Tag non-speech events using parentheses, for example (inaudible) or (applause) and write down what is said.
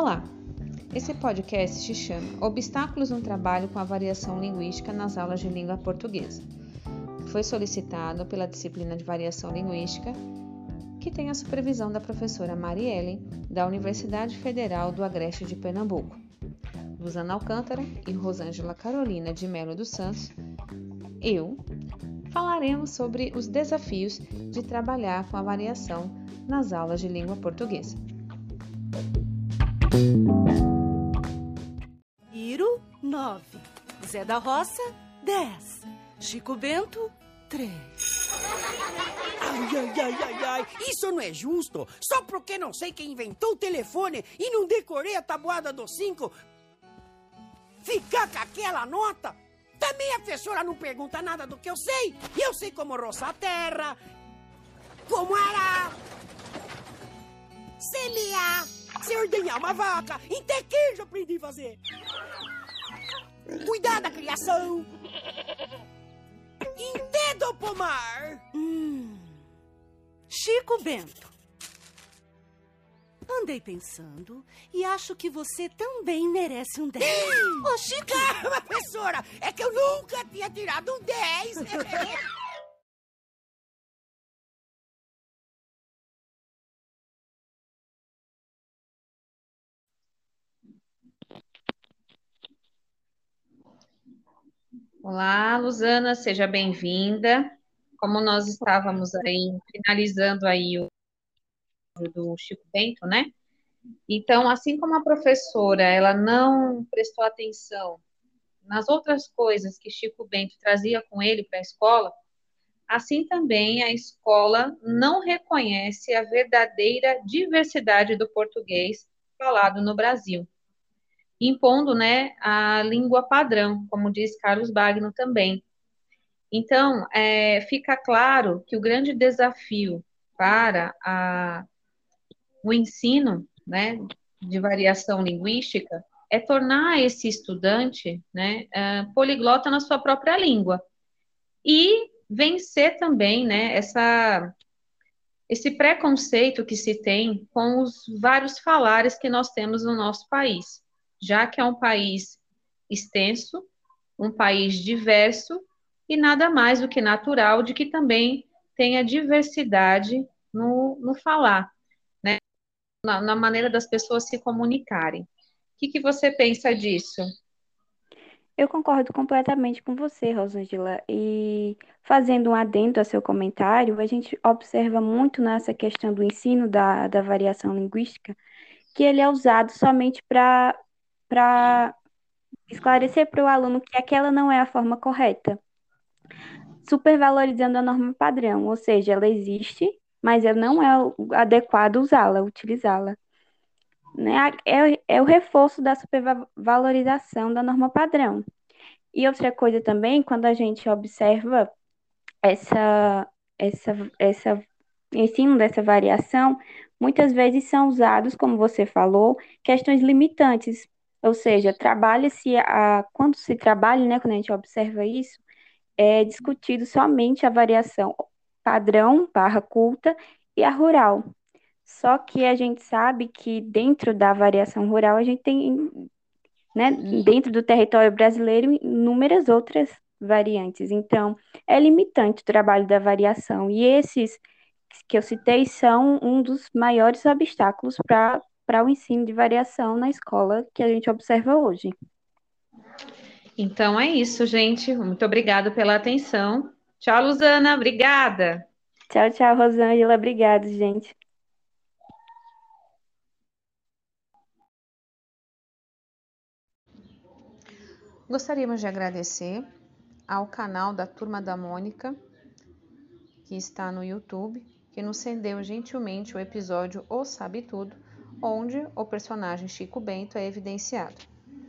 Olá! Esse podcast se chama Obstáculos no Trabalho com a Variação Linguística nas Aulas de Língua Portuguesa. Foi solicitado pela disciplina de Variação Linguística, que tem a supervisão da professora Marielle, da Universidade Federal do Agreste de Pernambuco. Luzana Alcântara e Rosângela Carolina de Melo dos Santos, eu, falaremos sobre os desafios de trabalhar com a variação nas aulas de língua portuguesa. Iro, 9. Zé da Roça, 10. Chico Bento, 3. Ai, ai, ai, ai, ai, isso não é justo. Só porque não sei quem inventou o telefone e não decorei a tabuada dos cinco, ficar com aquela nota? Também a professora não pergunta nada do que eu sei. Eu sei como roçar a terra, ordenhar uma vaca. Até queijo aprendi a fazer. Cuidar da criação. Entendo pomar. Hum. Chico Bento. Andei pensando e acho que você também merece um 10. Ô, Chico! Calma, professora! É que eu nunca tinha tirado um 10. (laughs) Olá, Luzana, seja bem-vinda. Como nós estávamos aí finalizando aí o do Chico Bento, né? Então, assim como a professora, ela não prestou atenção nas outras coisas que Chico Bento trazia com ele para a escola, assim também a escola não reconhece a verdadeira diversidade do português falado no Brasil, impondo, né, a língua padrão, como diz Carlos Bagno também. Então, é, fica claro que o grande desafio para a o ensino, né, de variação linguística é tornar esse estudante, né, uh, poliglota na sua própria língua e vencer também, né, essa esse preconceito que se tem com os vários falares que nós temos no nosso país, já que é um país extenso, um país diverso e nada mais do que natural de que também tenha diversidade no, no falar na, na maneira das pessoas se comunicarem. O que, que você pensa disso? Eu concordo completamente com você, Rosângela. E fazendo um adendo a seu comentário, a gente observa muito nessa questão do ensino da, da variação linguística que ele é usado somente para esclarecer para o aluno que aquela não é a forma correta, supervalorizando a norma padrão, ou seja, ela existe, mas não é adequado usá-la, utilizá-la. Né? É, é o reforço da supervalorização da norma padrão. E outra coisa também, quando a gente observa essa, essa, essa ensino dessa variação, muitas vezes são usados, como você falou, questões limitantes. Ou seja, trabalha-se a quando se trabalha, né, quando a gente observa isso, é discutido somente a variação padrão barra culta e a rural. Só que a gente sabe que dentro da variação rural a gente tem, né, dentro do território brasileiro, inúmeras outras variantes. Então, é limitante o trabalho da variação. E esses que eu citei são um dos maiores obstáculos para o ensino de variação na escola que a gente observa hoje. Então é isso, gente. Muito obrigada pela atenção. Tchau, Luzana. Obrigada. Tchau, tchau, Rosângela. Obrigada, gente. Gostaríamos de agradecer ao canal da Turma da Mônica, que está no YouTube, que nos cedeu gentilmente o episódio O Sabe Tudo, onde o personagem Chico Bento é evidenciado.